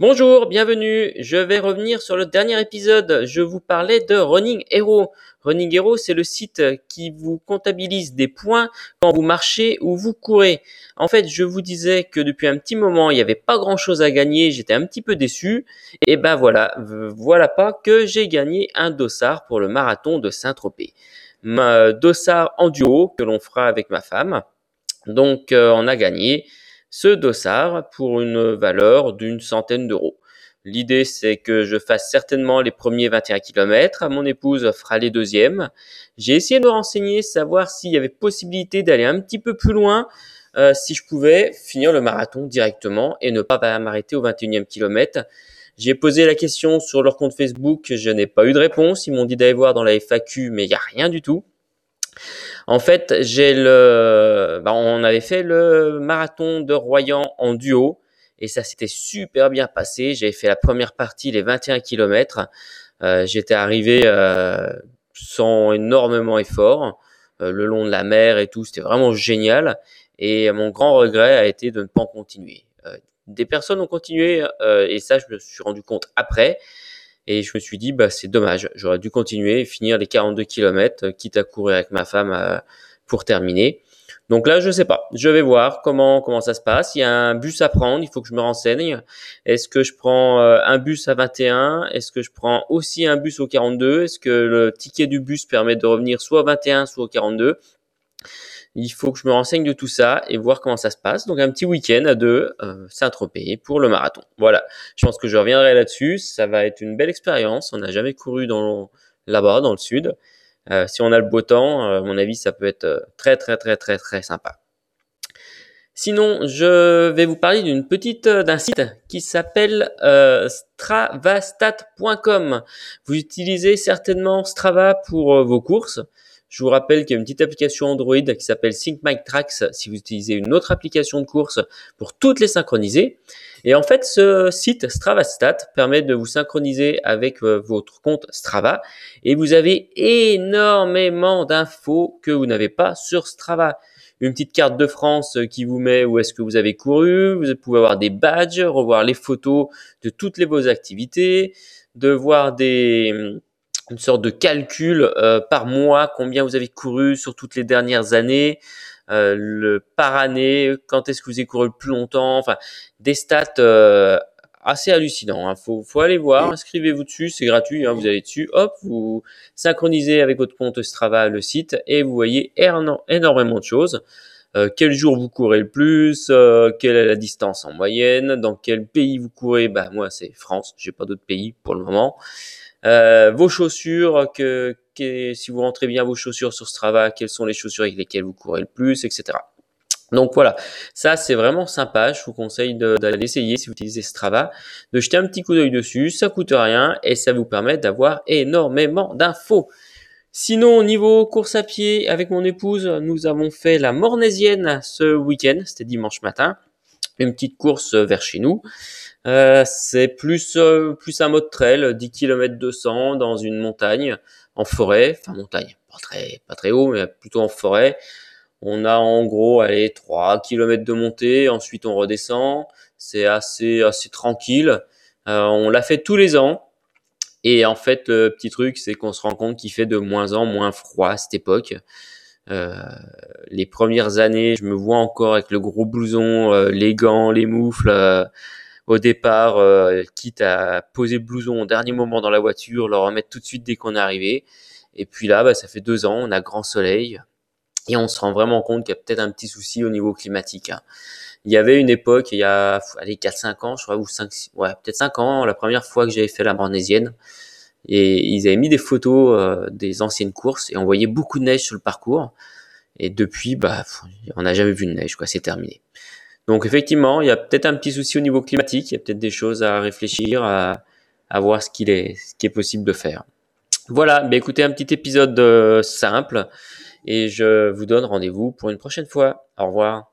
Bonjour, bienvenue. Je vais revenir sur le dernier épisode. Je vous parlais de Running Hero. Running Hero, c'est le site qui vous comptabilise des points quand vous marchez ou vous courez. En fait, je vous disais que depuis un petit moment, il n'y avait pas grand chose à gagner. J'étais un petit peu déçu. Et ben voilà, voilà pas que j'ai gagné un dossard pour le marathon de Saint-Tropez. Ma dossard en duo que l'on fera avec ma femme. Donc, euh, on a gagné ce dossard pour une valeur d'une centaine d'euros. L'idée, c'est que je fasse certainement les premiers 21 km. Mon épouse fera les deuxièmes. J'ai essayé de me renseigner, savoir s'il y avait possibilité d'aller un petit peu plus loin, euh, si je pouvais finir le marathon directement et ne pas m'arrêter au 21e kilomètre. J'ai posé la question sur leur compte Facebook, je n'ai pas eu de réponse. Ils m'ont dit d'aller voir dans la FAQ, mais il n'y a rien du tout. En fait, j'ai le, bah, on avait fait le marathon de Royan en duo et ça s'était super bien passé. J'avais fait la première partie, les 21 km. Euh, j'étais arrivé euh, sans énormément effort, euh, le long de la mer et tout. C'était vraiment génial. Et mon grand regret a été de ne pas en continuer. des personnes ont continué et ça, je me suis rendu compte après. Et je me suis dit, bah, c'est dommage, j'aurais dû continuer finir les 42 km, euh, quitte à courir avec ma femme euh, pour terminer. Donc là, je sais pas. Je vais voir comment comment ça se passe. Il y a un bus à prendre. Il faut que je me renseigne. Est-ce que je prends euh, un bus à 21 Est-ce que je prends aussi un bus au 42 Est-ce que le ticket du bus permet de revenir soit au 21, soit au 42 il faut que je me renseigne de tout ça et voir comment ça se passe. Donc un petit week-end à deux, euh, Saint-Tropez pour le marathon. Voilà, je pense que je reviendrai là-dessus. Ça va être une belle expérience. On n'a jamais couru dans là-bas, dans le sud. Euh, si on a le beau temps, euh, à mon avis, ça peut être très très très très très sympa. Sinon, je vais vous parler d'une petite d'un site qui s'appelle stravastat.com. Vous utilisez certainement Strava pour vos courses. Je vous rappelle qu'il y a une petite application Android qui s'appelle Tracks si vous utilisez une autre application de course pour toutes les synchroniser. Et en fait, ce site StravaStat permet de vous synchroniser avec euh, votre compte Strava et vous avez énormément d'infos que vous n'avez pas sur Strava. Une petite carte de France qui vous met où est-ce que vous avez couru, vous pouvez avoir des badges, revoir les photos de toutes les vos activités, de voir des une sorte de calcul euh, par mois, combien vous avez couru sur toutes les dernières années, euh, le par année, quand est-ce que vous avez couru le plus longtemps, enfin des stats euh, assez hallucinants. Hein. Faut, faut aller voir, inscrivez-vous dessus, c'est gratuit, hein, vous allez dessus, hop, vous synchronisez avec votre compte Strava le site et vous voyez énormément de choses. quel jour vous courez le plus, quelle est la distance en moyenne, dans quel pays vous courez, bah moi c'est France, j'ai pas d'autres pays pour le moment. Euh, vos chaussures, que, si vous rentrez bien vos chaussures sur Strava, quelles sont les chaussures avec lesquelles vous courez le plus, etc. Donc voilà, ça c'est vraiment sympa. Je vous conseille d'aller essayer si vous utilisez Strava, de jeter un petit coup d'œil dessus. Ça coûte rien et ça vous permet d'avoir énormément d'infos. Sinon, au niveau course à pied, avec mon épouse, nous avons fait la Mornésienne ce week-end. C'était dimanche matin. Une petite course vers chez nous. Euh, c'est plus euh, plus un mode trail, 10 km 200 dans une montagne, en forêt, enfin montagne, pas très pas très haut, mais plutôt en forêt. On a en gros, allez, 3 km de montée, ensuite on redescend. C'est assez assez tranquille. Euh, on l'a fait tous les ans. Et en fait, le petit truc, c'est qu'on se rend compte qu'il fait de moins en moins froid à cette époque. Euh, les premières années, je me vois encore avec le gros blouson, les gants, les moufles au départ, euh, quitte à poser le blouson au dernier moment dans la voiture, le remettre tout de suite dès qu'on est arrivé. Et puis là, bah, ça fait deux ans, on a grand soleil et on se rend vraiment compte qu'il y a peut-être un petit souci au niveau climatique. Hein. Il y avait une époque, il y a allez, 4-5 ans, je crois, ou 5, ouais, peut-être 5 ans, la première fois que j'avais fait la Bornésienne. Et ils avaient mis des photos euh, des anciennes courses et on voyait beaucoup de neige sur le parcours. Et depuis, bah, on n'a jamais vu de neige, quoi, c'est terminé. Donc effectivement, il y a peut-être un petit souci au niveau climatique, il y a peut-être des choses à réfléchir, à, voir ce qu'il est, ce qui est possible de faire. Voilà, bah écoutez, un petit épisode euh, simple et je vous donne rendez-vous pour une prochaine fois. Au revoir.